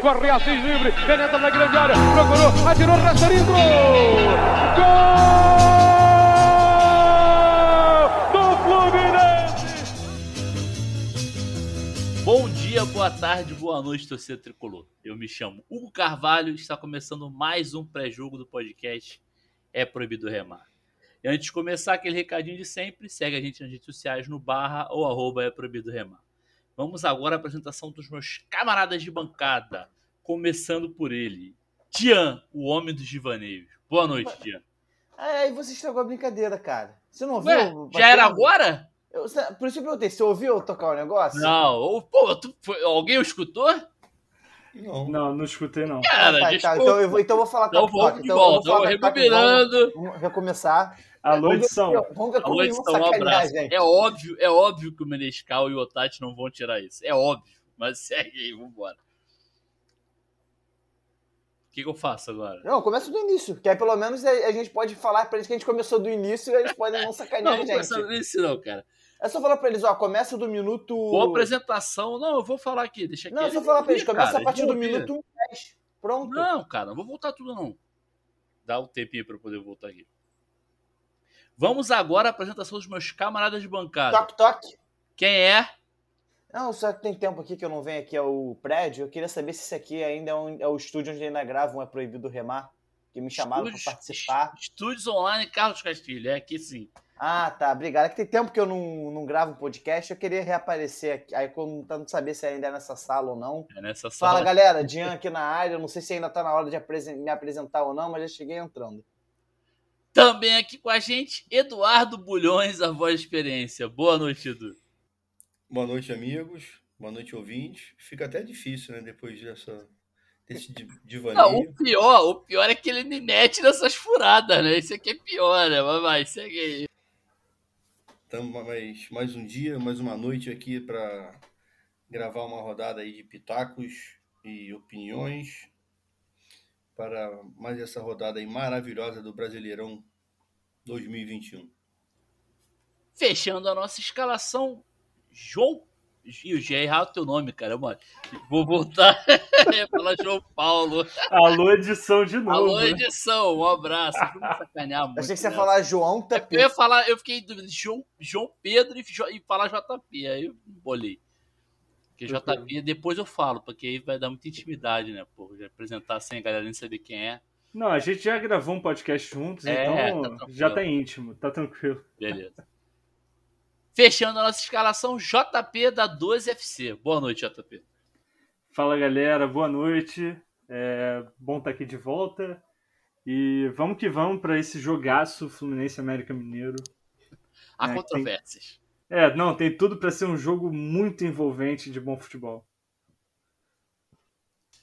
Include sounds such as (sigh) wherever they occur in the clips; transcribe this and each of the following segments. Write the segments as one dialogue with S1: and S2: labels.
S1: corre Assis livre, penetra na grande área, procurou, atirou, rasteirinho, gol!
S2: Bom dia, boa tarde, boa noite, torcida tricolor. Eu me chamo Hugo Carvalho e está começando mais um pré-jogo do podcast É Proibido Remar. E antes de começar, aquele recadinho de sempre, segue a gente nas redes sociais no barra ou arroba É Proibido Remar. Vamos agora à apresentação dos meus camaradas de bancada, começando por ele, Tian, o homem dos divaneios. Boa noite, Tian.
S3: É, aí você estragou a brincadeira, cara. Você não
S2: Ué,
S3: ouviu?
S2: já era agora?
S3: Eu, por isso que eu perguntei, você ouviu eu tocar o negócio?
S2: Não, pô, tu, foi, alguém escutou?
S4: Não.
S5: Não, não escutei não.
S2: Cara,
S3: Ah, tá, tá, então, eu vou, então eu vou falar
S2: Então
S3: toque,
S2: vamos
S3: Então eu vou
S2: volta,
S3: falar
S2: vamos
S3: toque,
S2: rebobinando.
S3: Vamos, recomeçar.
S5: Alô, edição.
S2: Alô, edição, um abraço.
S3: gente.
S2: É óbvio, é óbvio que o Menescal e o Otati não vão tirar isso. É óbvio. Mas (laughs) segue aí, vambora. O que, que eu faço agora?
S3: Não, começa do início, que aí pelo menos a, a gente pode falar pra eles que a gente começou do início e eles podem não
S2: Não,
S3: sacanear
S2: não
S3: a
S2: começar
S3: gente.
S2: nisso não, cara.
S3: É só falar pra eles, ó, começa do minuto...
S2: Boa apresentação. Não, eu vou falar aqui, deixa aqui.
S3: Não, é só falar pra eles, começa
S2: cara,
S3: a partir do
S2: ouvir.
S3: minuto 10. Pronto.
S2: Não, cara, não vou voltar tudo não. Dá um tempinho pra eu poder voltar aqui. Vamos agora à apresentação dos meus camaradas de bancada.
S3: Toque, toque.
S2: Quem é?
S3: Não, só que tem tempo aqui que eu não venho aqui ao prédio. Eu queria saber se esse aqui ainda é, um- é o estúdio onde ainda gravam É Proibido Remar. Que me chamaram pra participar.
S2: Estúdios Online Carlos Castilho. É aqui sim.
S3: Ah, tá. Obrigado. É que tem tempo que eu não, não gravo um podcast. Eu queria reaparecer aqui. Aí, como tá não saber se ainda é nessa sala ou não.
S2: É nessa
S3: Fala,
S2: sala.
S3: galera. Dian (laughs) aqui na área. Eu não sei se ainda tá na hora de apresen- me apresentar ou não, mas já cheguei entrando.
S2: Também aqui com a gente, Eduardo Bulhões, a voz de experiência. Boa noite, Edu.
S4: Boa noite, amigos. Boa noite, ouvintes. Fica até difícil, né? Depois dessa, desse di-
S2: Não,
S4: divaneio.
S2: o pior, o pior é que ele me mete nessas furadas, né? Isso aqui é pior, né? Mas vai, segue aí.
S4: Tamo mais, mais um dia, mais uma noite aqui para gravar uma rodada aí de pitacos e opiniões para mais essa rodada aí maravilhosa do Brasileirão 2021.
S2: Fechando a nossa escalação, João. Eu já ia errar o teu nome, cara, mano. Vou voltar. (laughs) Eu ia falar João Paulo.
S5: Alô, edição de novo.
S2: Alô,
S5: né?
S2: edição, um abraço. Vamos sacanear muito.
S3: Eu achei que você ia
S2: né?
S3: falar João
S2: É
S3: Tapete.
S2: Eu ia falar, eu fiquei em dúvida João, João Pedro e, e falar JP. Aí eu bolei. Porque JP depois eu falo, porque aí vai dar muita intimidade, né? Pô, já apresentar sem a galera nem saber quem é.
S5: Não, a gente já gravou um podcast juntos,
S2: É,
S5: então
S2: tá
S5: já tá íntimo, tá tranquilo.
S2: Beleza. Fechando a nossa escalação, JP da 12FC. Boa noite, JP.
S5: Fala galera, boa noite. É bom estar aqui de volta. E vamos que vamos para esse jogaço Fluminense América Mineiro.
S2: Há
S5: É, tem-
S2: controvérsias.
S5: É, não, tem tudo para ser um jogo muito envolvente de bom futebol.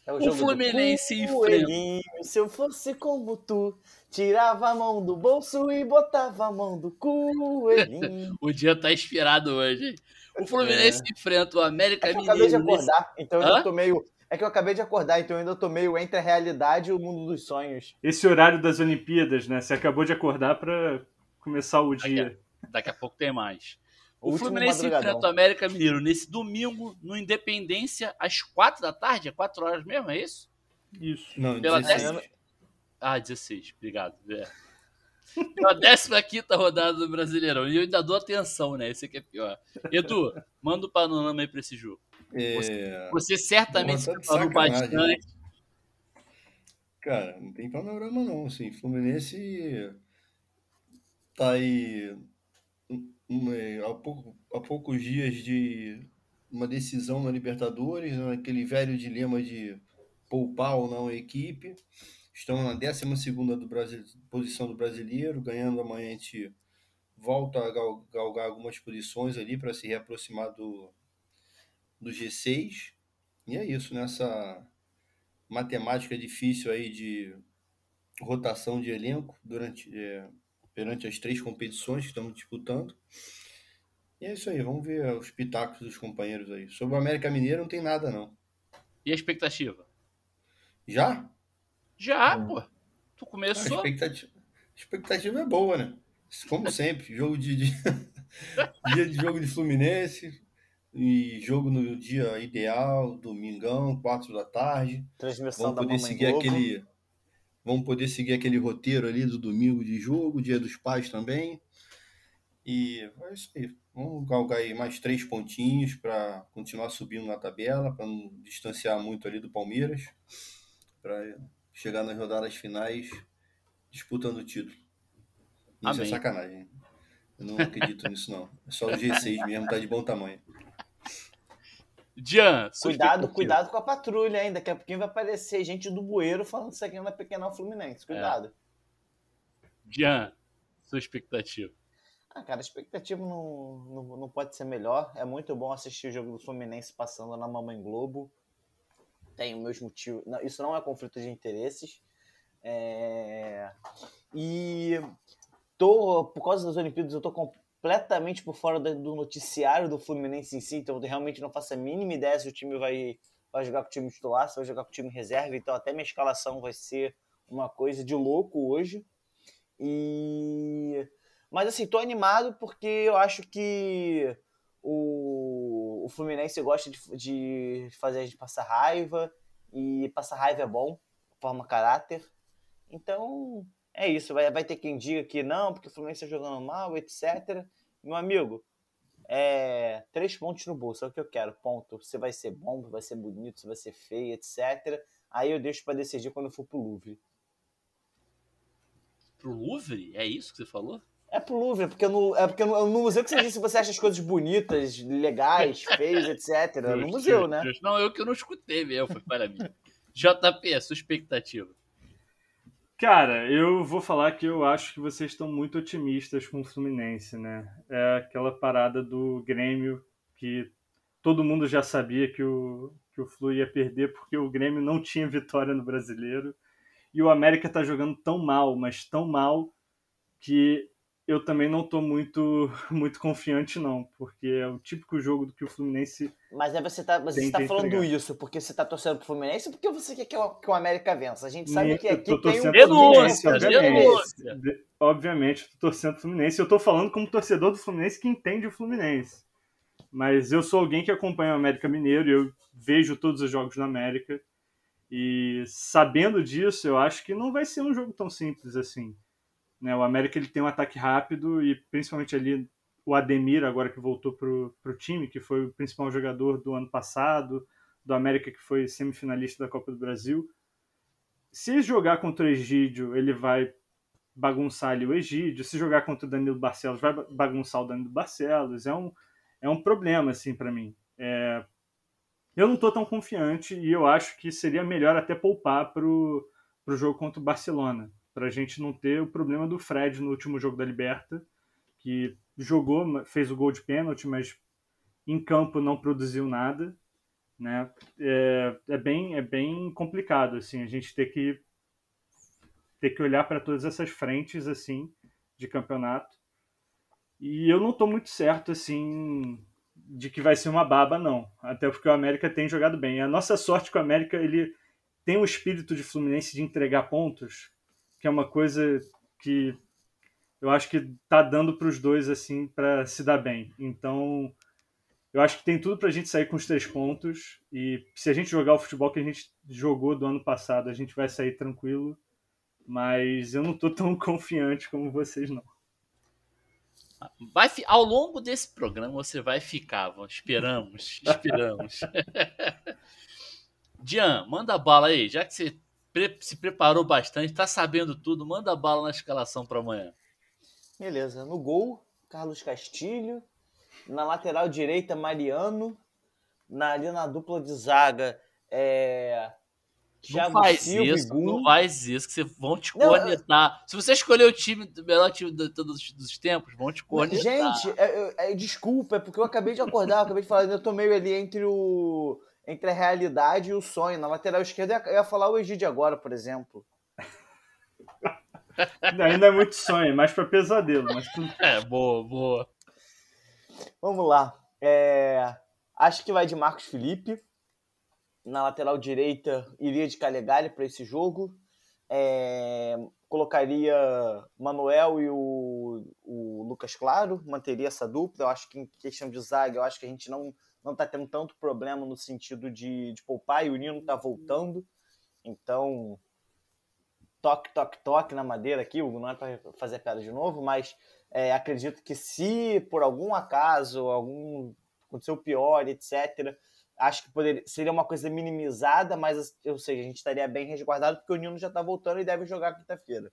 S3: É
S2: O
S3: do
S2: Fluminense enfrenta-
S3: coelhinho, Se eu fosse como tu, tirava a mão do bolso e botava a mão do coelhinho. (laughs)
S2: O dia tá inspirado hoje. O Fluminense enfrenta o América
S3: É que eu acabei de
S2: Mineiro.
S3: acordar, então eu
S2: Hã?
S3: ainda tô meio. É que eu acabei de acordar, então eu ainda tô meio entre a realidade e o mundo dos sonhos.
S5: Esse horário das Olimpíadas, né? Você acabou de acordar para começar o dia.
S2: Daqui a pouco tem mais.
S3: O
S2: Fluminense enfrenta o América Mineiro nesse domingo, no Independência, às 4 da tarde. É 4 horas mesmo, é isso?
S5: Isso.
S4: Não,
S2: Pela
S4: 16.
S2: décima- Ah, 16, obrigado. É. Pela 15 rodada do Brasileirão. E eu ainda dou atenção, né? Esse aqui é pior. Edu, manda o panorama aí pra esse jogo.
S4: É,
S2: Você certamente se
S4: Porra, tá
S2: preparou
S4: sacanagem,
S2: bastante.
S4: Cara, não tem panorama não, assim, Fluminense tá aí um- um, é, há, pouco- há poucos dias de uma decisão na Libertadores, né, aquele velho dilema de poupar ou não a equipe. Estão na 12ª do Brasil, posição do brasileiro, ganhando amanhã a gente volta a gal- galgar algumas posições ali para se reaproximar do, do G6. E é isso, nessa matemática difícil aí de rotação de elenco durante é, perante as três competições que estamos disputando. E é isso aí, vamos ver os pitacos dos companheiros aí. Sobre o América Mineiro não tem nada não.
S2: E a expectativa?
S4: Já?
S2: Já,
S3: Hum.
S2: pô. Tu
S4: A
S2: começou.
S4: expectativa, a expectativa é boa, né? Como sempre, jogo de, de- (laughs) dia de jogo de Fluminense, E jogo no dia ideal, domingão, quatro da tarde.
S3: Transmissão
S4: Vamos
S3: da
S4: poder seguir
S3: Globo.
S4: aquele. Vamos poder seguir aquele roteiro ali do domingo de jogo, dia dos pais também. E é isso aí. Vamos galgar aí mais três pontinhos para continuar subindo na tabela, para não distanciar muito ali do Palmeiras, para chegar nas rodadas finais disputando o título. Isso
S2: Amém.
S4: é sacanagem. Eu não acredito nisso, não. É só o G6 mesmo, tá de bom tamanho.
S2: Sua
S3: Cuidado, cuidado com a patrulha, hein? Daqui a pouquinho vai aparecer gente do bueiro falando isso aqui não é pequenal Fluminense. Cuidado.
S2: Dian, sua expectativa.
S3: Ah, cara, a expectativa não, não, não pode ser melhor. É muito bom assistir o jogo do Fluminense passando na Mamãe Globo. Tenho meus motivos. Não, isso não é conflito de interesses. É, E tô, por causa das Olimpíadas, eu tô completamente por fora do noticiário do Fluminense em si, então eu realmente não faço a mínima ideia se o time vai, vai jogar com o time titular, se vai jogar com o time reserva, então até minha escalação vai ser uma coisa de louco hoje. E mas assim, tô animado porque eu acho que o, o Fluminense gosta de, de fazer a gente passar raiva. E passar raiva é bom, forma caráter. Então, é isso. Vai, vai ter quem diga que não, porque o Fluminense tá jogando mal, etc. Meu amigo, é três pontos no bolso, é o que eu quero. Ponto. Você vai ser bom, vai ser bonito, você vai ser feio, etc. Aí eu deixo pra decidir quando eu for pro Louvre.
S2: Pro Louvre? É isso que você falou?
S3: É pro Louvre, porque no, é porque no, no museu que você disse você acha as coisas bonitas, legais, feias, etc. É no museu, né?
S2: Não, eu que eu não escutei mesmo, foi para mim. (laughs) JP, sua expectativa.
S5: Cara, eu vou falar que eu acho que vocês estão muito otimistas com o Fluminense, né? É aquela parada do Grêmio que todo mundo já sabia que o, que o Flu ia perder porque o Grêmio não tinha vitória no brasileiro. E o América tá jogando tão mal, mas tão mal, que eu também não tô muito, (laughs) muito confiante, não. Porque é o típico jogo do que o Fluminense
S3: Mas aí você tá, mas você tá falando
S5: entregar.
S3: isso porque você tá torcendo pro Fluminense ou porque você quer que o, que o América vença? A gente sabe que aqui
S5: tô
S3: tem um
S2: Denúncia,
S3: obviamente.
S2: denúncia.
S5: De- Obviamente, eu tô torcendo pro Fluminense. Eu tô falando como torcedor do Fluminense que entende o Fluminense. Mas eu sou alguém que acompanha o América Mineiro e eu vejo todos os jogos do América. E sabendo disso, eu acho que não vai ser um jogo tão simples assim. Né? O América ele tem um ataque rápido e principalmente ali o Ademir, agora que voltou pro, pro time, que foi o principal jogador do ano passado, do América que foi semifinalista da Copa do Brasil. Se jogar contra o Egídio, ele vai bagunçar ali o Egídio. Se jogar contra o Danilo Barcelos, vai ba- bagunçar o Danilo Barcelos. É um, é um problema, assim, para mim. É, eu não tô tão confiante e eu acho que seria melhor até poupar pro, pro jogo contra o Barcelona. Pra gente não ter o problema do Fred no último jogo da Liberta, que jogou, fez o gol de pênalti, mas em campo não produziu nada. Né? É, é, bem, é bem complicado assim, a gente ter que ter que olhar para todas essas frentes assim de campeonato. E eu não estou muito certo assim de que vai ser uma baba não, até porque o América tem jogado bem. A nossa sorte com o América ele tem um espírito de Fluminense de entregar pontos, que é uma coisa que eu acho que tá dando para os dois assim para se dar bem. Então eu acho que tem tudo para a gente sair com os três pontos e se a gente jogar o futebol que a gente jogou do ano passado, a gente vai sair tranquilo mas eu não tô tão (laughs) confiante como vocês não.
S2: Vai, ao longo desse programa você vai ficar, vamos- esperamos, (laughs) esperamos. (laughs) Dian, manda bala aí, já que você pre- se preparou bastante, tá sabendo tudo, manda bala na escalação para amanhã.
S3: Beleza. No gol, Carlos Castilho. Na lateral direita, Mariano. Na, ali na dupla de zaga, é.
S2: Não faz
S3: Silva
S2: isso, não faz isso, que você vão te
S3: Não,
S2: cornetar. Se você escolher o time, o melhor time de todos os- dos tempos, vão te cornetar.
S3: Gente, é- é- é- desculpa, é porque eu acabei de acordar, eu acabei de falar, eu tô meio ali entre o. Entre a realidade e o sonho. Na lateral esquerda, eu ia- falar o Egídio agora, por exemplo.
S5: Ainda é muito sonho, mais pra pesadelo, mas tudo
S2: É, boa, boa.
S3: Vamos lá. É, Acho que vai de Marcos Felipe. Na lateral direita, iria de Calegari para esse jogo. É, Colocaria Manuel e o, o Lucas Claro, manteria essa dupla. Eu acho que em questão de zaga, eu acho que a gente não, não está tendo tanto problema no sentido de, de poupar e o Nino está voltando. Então, toque, toque, toque na madeira aqui, não é para fazer piada de novo, mas é, acredito que se por algum acaso algum aconteceu pior, etc., acho que poderia, seria uma coisa minimizada, mas ou seja, a gente estaria bem resguardado porque o Nino já está voltando e deve jogar quinta-feira.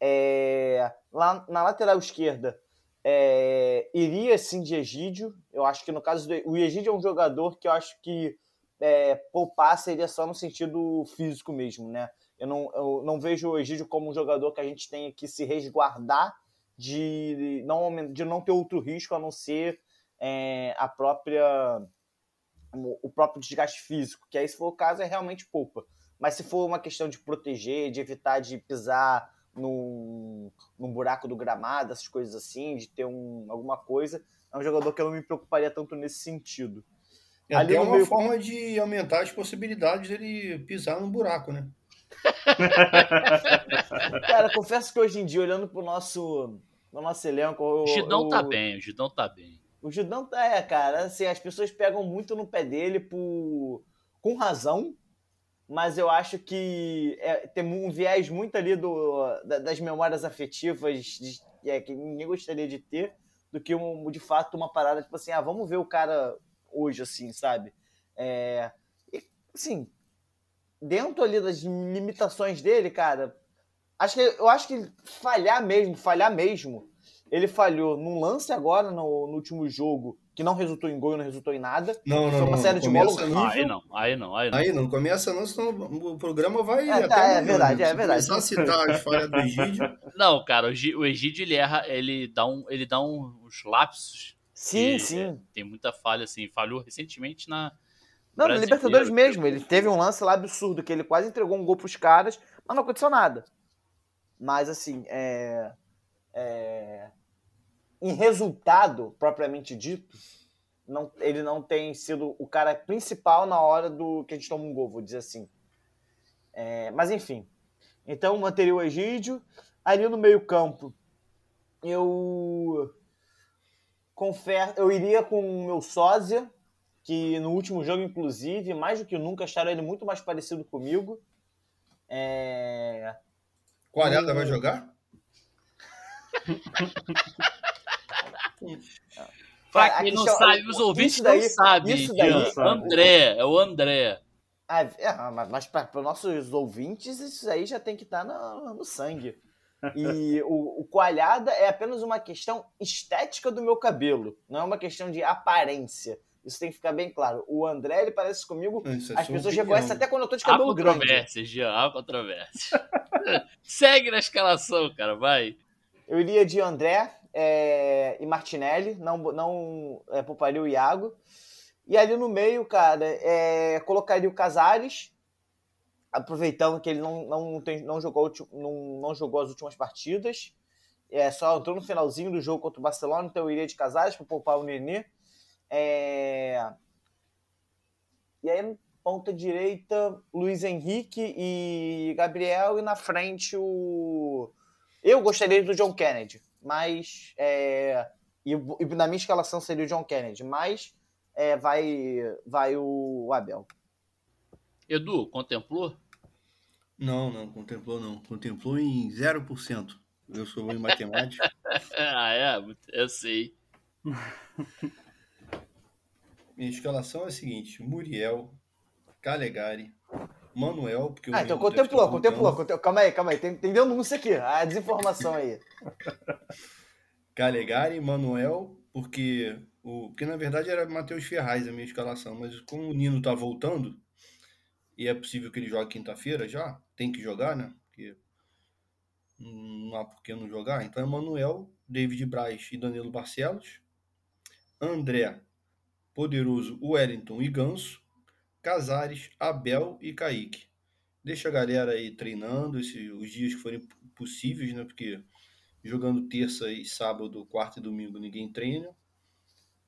S3: É, lá na lateral esquerda, é, iria sim de Egídio. Eu acho que no caso do o Egídio é um jogador que eu acho que é, poupar seria só no sentido físico mesmo, né? Eu não, eu não vejo o Egídio como um jogador que a gente tenha que se resguardar de não, de não ter outro risco a não ser é, a própria o próprio desgaste físico, que aí se for o caso é realmente poupa. Mas se for uma questão de proteger, de evitar de pisar num, num buraco do gramado, essas coisas assim, de ter um, alguma coisa, é um jogador que eu não me preocuparia tanto nesse sentido.
S4: É Ali até uma meio... forma de aumentar as possibilidades dele pisar no buraco, né? (laughs)
S3: Cara, confesso que hoje em dia, olhando pro nosso, pro nosso elenco.
S2: O Gidão tá bem, o Gidão tá bem.
S3: O Gidão tá, é, cara, assim, as pessoas pegam muito no pé dele por, com razão, mas eu acho que é, tem um viés muito ali do, das memórias afetivas de, é, que ninguém gostaria de ter, do que um, de fato uma parada tipo assim, ah, vamos ver o cara hoje, assim, sabe? É, e, assim, dentro ali das limitações dele, cara, acho que eu acho que falhar mesmo, falhar mesmo, ele falhou num lance agora no, no último jogo que não resultou em gol, não resultou em nada.
S4: Não, não,
S3: Foi uma
S4: não,
S3: série de bola horrível.
S2: Aí não, aí não, aí não.
S4: Aí não, começa não, senão o programa vai
S3: é, tá, é verdade, é verdade.
S4: Só citar as falhas do Egídio. (laughs)
S2: Não, cara, o Egídio ele erra, ele dá, um, ele dá uns lapsos.
S3: Sim, sim. É,
S2: tem muita falha, assim, falhou recentemente na.
S3: Não, na Libertadores mesmo. Ele teve um lance lá absurdo, que ele quase entregou um gol pros caras, mas não aconteceu nada. Mas, assim, é. é em resultado, propriamente dito, não, ele não tem sido o cara principal na hora do que a gente toma um gol, vou dizer assim. É, mas enfim. Então manteria o Egídio. Ali no meio-campo, eu confesso, eu iria com o meu sósia, que no último jogo, inclusive, mais do que nunca, acharam ele muito mais parecido comigo. É...
S4: Quarela vai jogar? (laughs)
S2: Pra quem não sabe, os ouvintes daí, não sabem. Isso daí, André, é o André.
S3: Ah, é, mas para os nossos ouvintes, isso aí já tem que estar tá no, no sangue. E o, o coalhada é apenas uma questão estética do meu cabelo, não é uma questão de aparência. Isso tem que ficar bem claro. O André, ele parece comigo. É as pessoas reconhecem até quando eu tô de cabelo
S2: há controvérsia, grande. Jean, há controvérsia. (laughs) Segue na escalação, cara, vai.
S3: Eu iria de André, é, e Martinelli, não, não é, pouparia o Iago. E ali no meio, cara, é, colocaria o Casares, aproveitando que ele não, não, tem, não, jogou, não, não jogou as últimas partidas. É, só entrou no finalzinho do jogo contra o Barcelona, então eu iria de Casares para poupar o Nenê. É... E aí, ponta direita, Luiz Henrique e Gabriel, e na frente o. Eu gostaria do John Kennedy mas. É, e, e, na minha escalação seria o John Kennedy, mas é, vai, vai o Abel.
S2: Edu, contemplou?
S4: Não, não, contemplou não. Contemplou em 0%. Eu sou bom em matemática. (laughs)
S2: ah, é? Eu sei.
S4: Minha escalação é a seguinte: Muriel, Calegari, Manuel, porque
S3: Ah, então contemplou, contemplou, contemplou. Calma aí, calma aí. Tem, tem denúncia aqui, a desinformação aí. (laughs)
S4: Calegari, Manuel, porque o porque na verdade era Matheus Ferraz a minha escalação, mas como o Nino tá voltando e é possível que ele jogue quinta-feira já, tem que jogar, né? Porque não há por que não jogar. Então é Manuel, David Braz e Danilo Barcelos, André, Poderoso, Wellington e Ganso, Casares, Abel e Kaique. Deixa a galera aí treinando esse, os dias que forem possíveis, né? Porque jogando terça e sábado, quarta e domingo ninguém treina.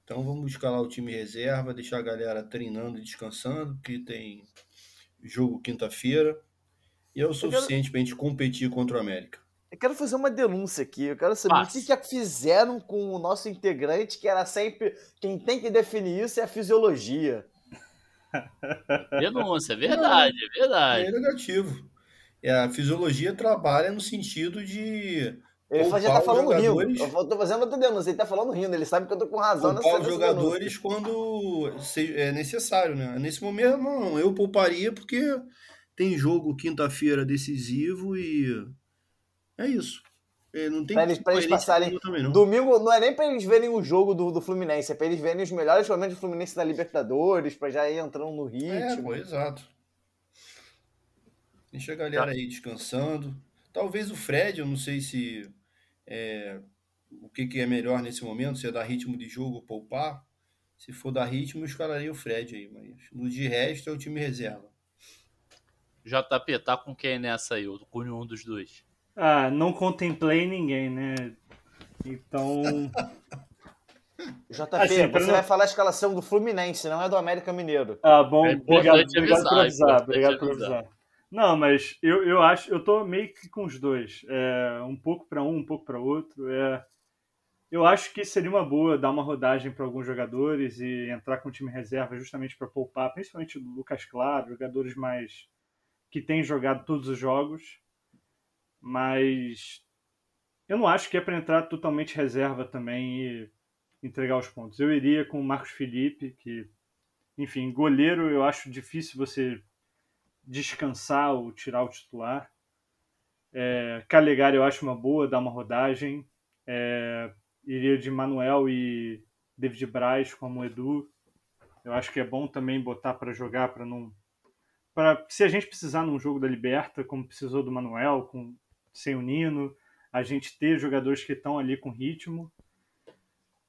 S4: Então vamos escalar o time reserva, deixar a galera treinando e descansando, porque tem jogo quinta-feira. E é o suficiente para a gente competir contra o América.
S3: Eu quero fazer uma denúncia aqui. Eu quero saber o que, que fizeram com o nosso integrante, que era sempre. Quem tem que definir isso é a fisiologia.
S2: Denúncia, é verdade, é verdade.
S4: É negativo. É, a fisiologia trabalha no sentido de
S3: Ele já tá
S4: os
S3: falando
S4: jogadores.
S3: rindo. Eu tô fazendo outra denúncia. Ele tá falando rindo. Ele sabe que eu tô com razão
S4: poupar os
S3: nessa
S4: jogadores quando é necessário, né? Nesse momento, não. Eu pouparia porque tem jogo quinta-feira decisivo e é isso. É, não tem
S3: Pra eles- pra eles passarem
S4: também, não.
S3: Domingo não é nem pra eles verem o jogo do, do Fluminense, é pra eles verem os melhores momentos do Fluminense na Libertadores, pra já ir entrando no
S4: É,
S3: ritmo.
S4: pô, exato. Deixa a galera aí descansando. Talvez o Fred, eu não sei se é, o que, que é melhor nesse momento, se é dar ritmo de jogo ou poupar. Se for dar ritmo, eu escalaria o Fred aí, mas no de resto é o time reserva.
S2: JP, tá com quem nessa aí? Ou com nenhum dos dois?
S5: Ah, não contemplei ninguém, né? Então. (laughs)
S3: JP,
S5: Assim,
S3: você
S5: não-
S3: vai falar a escalação do Fluminense, não é do América Mineiro.
S5: Ah, bom,
S2: É
S5: obrigado, obrigado por
S2: avisar, é
S5: Obrigado por
S2: avisar.
S5: avisar. Não, mas eu, eu acho, eu tô meio que com os dois. É, um pouco para um, um pouco para outro. É, eu acho que seria uma boa dar uma rodagem para alguns jogadores e entrar com o time reserva justamente para poupar, principalmente o Lucas Claro, jogadores mais que têm jogado todos os jogos. Mas eu não acho que é para entrar totalmente reserva também e entregar os pontos. Eu iria com o Marcos Felipe, que, enfim, goleiro eu acho difícil você descansar ou tirar o titular. É, Calegari eu acho uma boa, dar uma rodagem. É, iria de Manuel e David Braz como Edu. Eu acho que é bom também botar para jogar, para não. Pra, se a gente precisar num jogo da Liberta, como precisou do Manuel, com, sem o Nino, a gente ter jogadores que estão ali com ritmo.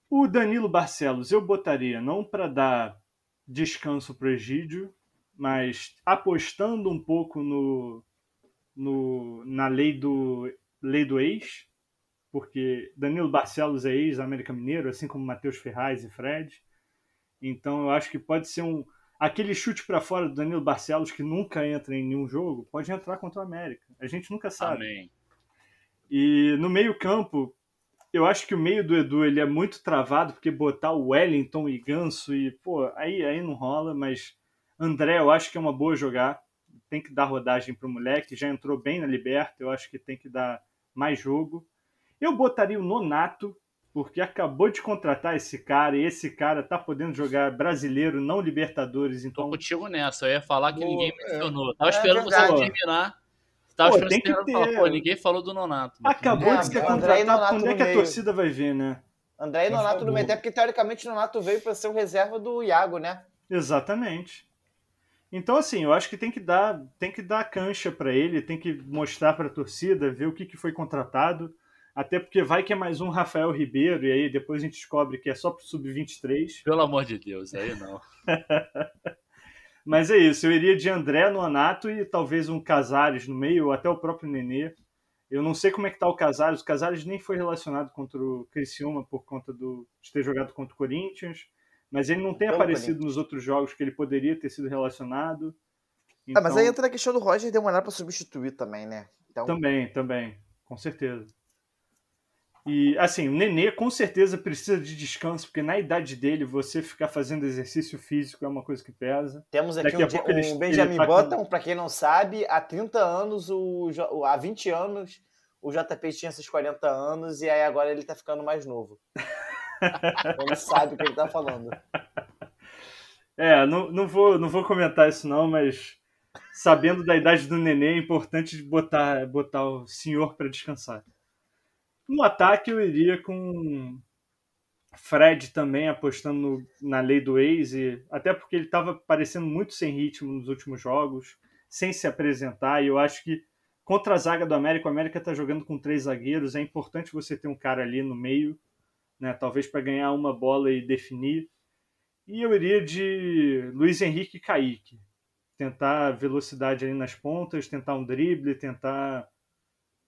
S5: O Danilo Barcelos eu botaria não para dar descanso para o Egídio, mas apostando um pouco no, no, na lei do, lei do ex, porque Danilo Barcelos é ex-América Mineiro, assim como Matheus Ferraz e Fred. Então eu acho que pode ser um. Aquele chute para fora do Danilo Barcelos que nunca entra em nenhum jogo, pode entrar contra o América. A gente nunca sabe.
S2: Amém.
S5: E no meio-campo, eu acho que o meio do Edu ele é muito travado, porque botar o Wellington e Ganso e, pô, aí, aí não rola, mas André eu acho que é uma boa jogar. Tem que dar rodagem pro moleque, já entrou bem na Liberta, eu acho que tem que dar mais jogo. Eu botaria o Nonato, porque acabou de contratar esse cara, e esse cara tá podendo jogar brasileiro, não Libertadores,
S2: Tô
S5: então
S2: contigo nessa. Eu ia falar que
S4: Boa,
S2: ninguém
S4: é.
S2: mencionou. Tava
S3: É
S2: esperando você
S3: verdade.
S2: terminar. Tava
S5: Pô,
S2: esperando
S5: tem
S2: você
S5: que
S2: pra falar,
S5: ter.
S2: Pô, ninguém falou do Nonato. mas
S5: acabou
S3: É,
S5: de ser contratado,
S3: Nonato
S5: quando é
S3: no
S5: que a torcida vai ver, né?
S3: André e Nonato no
S4: favor.
S3: meio, até porque teoricamente o Nonato veio pra ser o reserva do Iago, né?
S5: Exatamente. Então, assim, eu acho que tem que dar, tem que dar cancha para ele, tem que mostrar para a torcida, ver o que, que foi contratado. Até porque vai que é mais um Rafael Ribeiro, e aí depois a gente descobre que é só pro Sub-23.
S2: Pelo amor de Deus, aí não. (laughs)
S5: Mas é isso, eu iria de André no Anato e talvez um Casares no meio, ou até o próprio Nenê. Eu não sei como é que tá o Casares, o Casares nem foi relacionado contra o Criciúma por conta do, de ter jogado contra o Corinthians, mas ele não tem
S3: Pelo
S5: aparecido nos outros jogos que ele poderia ter sido relacionado.
S3: Ah, mas aí
S5: Então-
S3: entra a questão do Roger demorar pra substituir também, né? Então,
S5: Também, também, com certeza. E assim, o Nenê com certeza precisa de descanso, porque na idade dele você ficar fazendo exercício físico é uma coisa que pesa.
S3: temos aqui
S5: Daqui
S3: um,
S5: pouco
S3: um Benjamin
S5: tá
S3: Button, pra quem não sabe, há 30 anos, o, há 20 anos, o JP tinha esses 40 anos e aí agora ele tá ficando mais novo. (laughs) ele sabe o que ele tá falando.
S5: É, não, não, vou, não vou comentar isso não, mas sabendo da idade do Nenê é importante botar, botar o senhor para descansar. No ataque eu iria com Fred também apostando no- na lei do ex, e, até porque ele estava parecendo muito sem ritmo nos últimos jogos, sem se apresentar, e eu acho que contra a zaga do América, o América está jogando com três zagueiros, é importante você ter um cara ali no meio, né, talvez para ganhar uma bola e definir. E eu iria de Luiz Henrique e Kaique. Tentar velocidade ali nas pontas, tentar um drible, tentar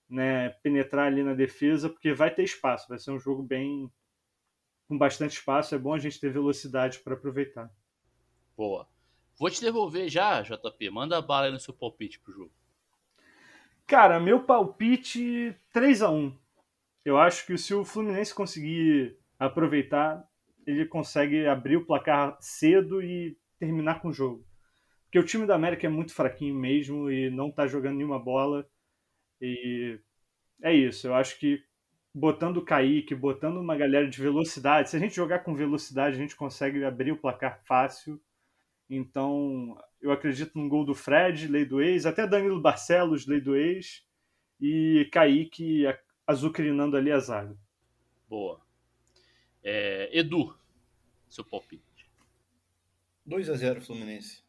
S5: né, penetrar ali na defesa, porque vai ter espaço, vai ser um jogo bem com bastante espaço, é bom a gente ter velocidade para aproveitar.
S2: Boa. Vou te devolver já, JP. Manda bala aí no seu palpite pro jogo.
S5: Cara, meu palpite 3 a 1 Eu acho que se o Fluminense conseguir aproveitar, ele consegue abrir o placar cedo e terminar com o jogo. Porque o time da América é muito fraquinho mesmo e não tá jogando nenhuma bola. E é isso. Eu acho que botando o Kaique, botando uma galera de velocidade, se a gente jogar com velocidade, a gente consegue abrir o placar fácil. Então, eu acredito num gol do Fred, lei do ex, até Danilo Barcelos, lei do ex, e Kaique azucrinando ali a zaga.
S2: Boa. É, Edu, seu palpite.
S4: 2 a 0 Fluminense.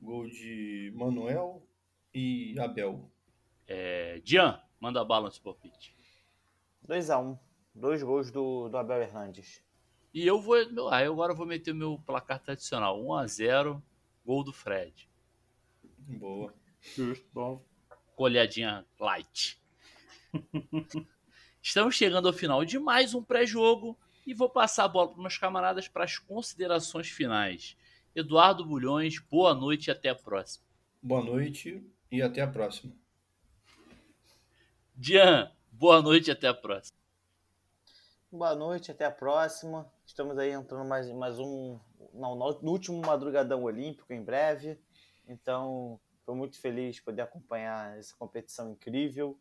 S4: Gol de Manuel e Abel.
S2: É, Jean, manda a bala no seu palpite.
S3: 2x1. Dois gols do, do Abel Hernandes.
S2: E eu vou. Ah, eu agora vou meter o meu placar tradicional. 1x0, gol do Fred.
S4: Boa.
S5: Justo, bom.
S2: Colhadinha light. (laughs) Estamos chegando ao final de mais um pré-jogo e vou passar a bola para meus camaradas para as considerações finais. Eduardo Bulhões, boa noite e até a próxima.
S4: Boa noite e até a próxima.
S2: Dian, boa noite e até a próxima.
S3: Boa noite, até a próxima. Estamos aí entrando mais, mais um. Não, no último madrugadão olímpico em breve. Então, estou muito feliz de poder acompanhar essa competição incrível.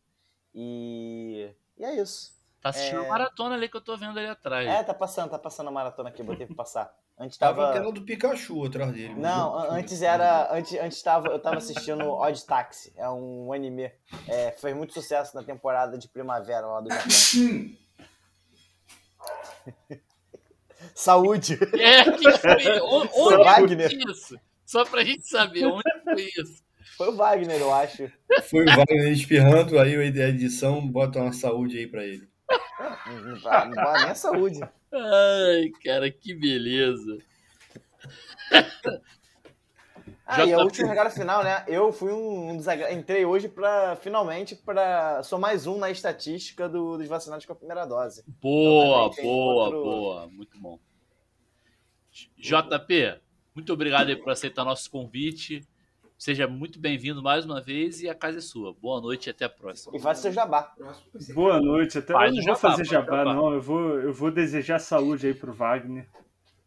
S3: E, e é isso.
S2: Tá assistindo
S3: É.
S2: a maratona ali que eu tô vendo ali atrás.
S3: É, tá passando, tá passando a maratona aqui, botei pra passar. Antes
S4: Tava
S3: tava.
S4: aquela do Pikachu atrás dele.
S3: Não, antes era. Antes, antes tava, eu tava assistindo (laughs) Odd Taxi, é um anime. É, fez muito sucesso na temporada de primavera lá do Japão. (laughs) Saúde!
S2: É, que foi? O- Onde
S3: Wagner.
S2: foi isso? Só pra gente saber onde foi isso.
S3: Foi o Wagner, eu acho.
S4: Foi o Wagner espirrando, aí a edição bota uma saúde aí pra ele.
S3: Não, vai- nem a saúde.
S2: Ai, cara, que beleza.
S3: Ah, e a
S2: JP.
S3: última regada final, né? Eu fui um, um desagra... Entrei hoje pra, finalmente, pra. Sou mais um na estatística do- dos vacinados com a primeira dose.
S2: Boa,
S3: tem
S2: boa,
S3: outro-
S2: boa. Muito bom. JP, muito obrigado por aceitar nosso convite. Seja muito bem-vindo mais uma vez e a casa é sua. Boa noite e até a próxima.
S3: E faça seu jabá.
S5: Boa noite. Até
S2: Faz
S5: eu não vou
S2: jabá,
S5: fazer jabá,
S2: jabá.
S5: não. Eu vou, eu vou desejar saúde aí pro Wagner.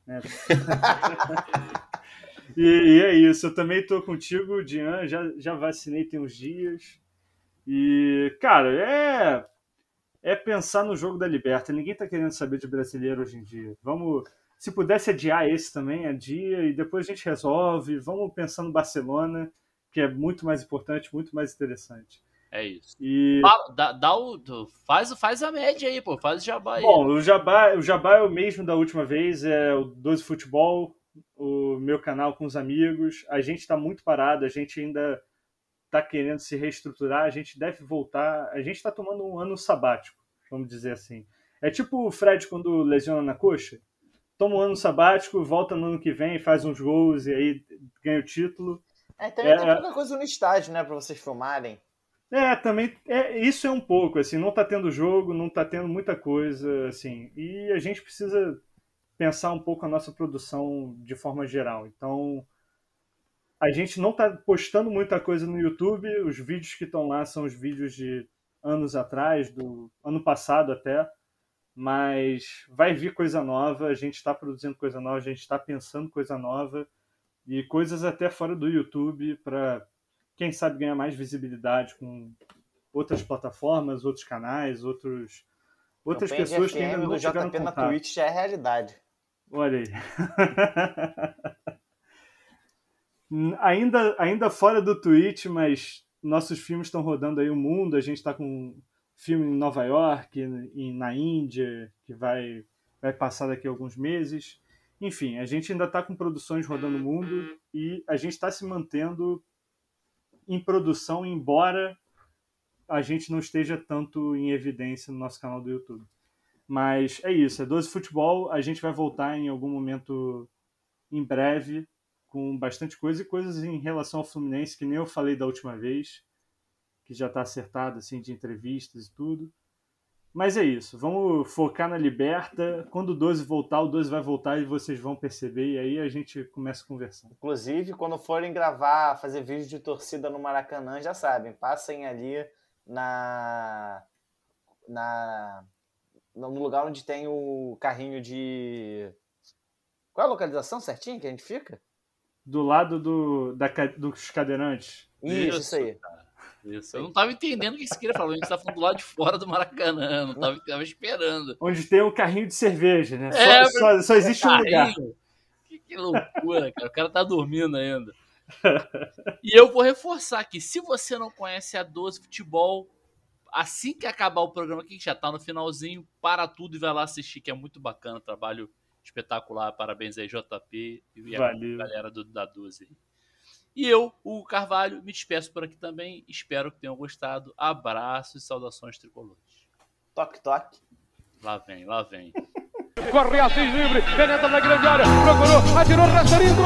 S5: né? (laughs) e, e é isso. Eu também tô contigo, Dian. Já, já vacinei tem uns dias. E, cara, é. É pensar no jogo da Liberta. Ninguém tá querendo saber de brasileiro hoje em dia. Vamos. Se pudesse adiar esse também, adia e depois a gente resolve. Vamos pensar no Barcelona, que é muito mais importante, muito mais interessante.
S2: É isso.
S5: E
S2: Dá, dá o, faz, faz a média aí, pô. Faz o jabá aí.
S5: Bom, o Jabá, o Jabá é o mesmo da última vez, é o 12 Futebol, o meu canal com os amigos. A gente está muito parado, a gente ainda está querendo se reestruturar, a gente deve voltar. A gente está tomando um ano sabático, vamos dizer assim. É tipo o Fred quando lesiona na coxa. Toma um ano sabático, volta no ano que vem, faz uns gols e aí ganha o título.
S3: É, também
S5: É.
S3: tem pouca coisa no estádio, né? Pra vocês filmarem.
S5: É, também é, isso é um pouco assim, não tá tendo jogo, não tá tendo muita coisa assim, e a gente precisa pensar um pouco a nossa produção de forma geral. Então, a gente não tá postando muita coisa no YouTube, os vídeos que estão lá são os vídeos de anos atrás, do ano passado até, mas vai vir coisa nova, a gente está produzindo coisa nova, a gente está pensando coisa nova e coisas até fora do YouTube para quem sabe ganhar mais visibilidade com outras plataformas, outros canais, outros outras pessoas que ainda não
S3: do
S5: tiveram
S3: JP na
S5: contato.
S3: Twitch já é realidade.
S5: Olha aí. (laughs) ainda, ainda fora do Twitch, mas nossos filmes estão rodando aí o mundo. A gente está com filme em Nova York, e na Índia, que vai, vai passar daqui a alguns meses. Enfim, a gente ainda está com produções rodando o mundo e a gente está se mantendo em produção, embora a gente não esteja tanto em evidência no nosso canal do YouTube. Mas é isso, é 12 Futebol. A gente vai voltar em algum momento em breve com bastante coisa e coisas em relação ao Fluminense que nem eu falei da última vez, que já está acertado assim de entrevistas e tudo. Mas é isso, vamos focar na Liberta. Quando o 12 voltar, o 12 vai voltar e vocês vão perceber, e aí a gente começa a conversar.
S3: Inclusive, quando forem gravar, fazer vídeo de torcida no Maracanã, já sabem, passem ali na, na no lugar onde tem o carrinho de. Qual é a localização certinha que a gente fica?
S5: Do lado do, da, dos cadeirantes.
S3: Isso, isso aí.
S2: Isso. Eu não tava entendendo o que você queria falar. A gente tá falando do lado de fora do Maracanã. Não tava, tava esperando.
S5: Onde tem um carrinho de cerveja, né? É, só, só, só, existe um lugar.
S2: Que, que loucura, cara. O cara tá dormindo ainda. E eu vou reforçar aqui: se você não conhece a 12 Futebol, assim que acabar o programa aqui, que já tá no finalzinho, para tudo e vai lá assistir, que é muito bacana. Trabalho espetacular. Parabéns aí, JP e a Valeu. galera do, da 12. E eu, o Carvalho, me despeço por aqui também. Espero que tenham gostado. Abraços e saudações tricolores.
S3: Toque, toque.
S2: Lá vem, lá vem. (laughs)
S1: Corre Assis livre, penetra na grande área, procurou, atirou, Rasterinho, Gol!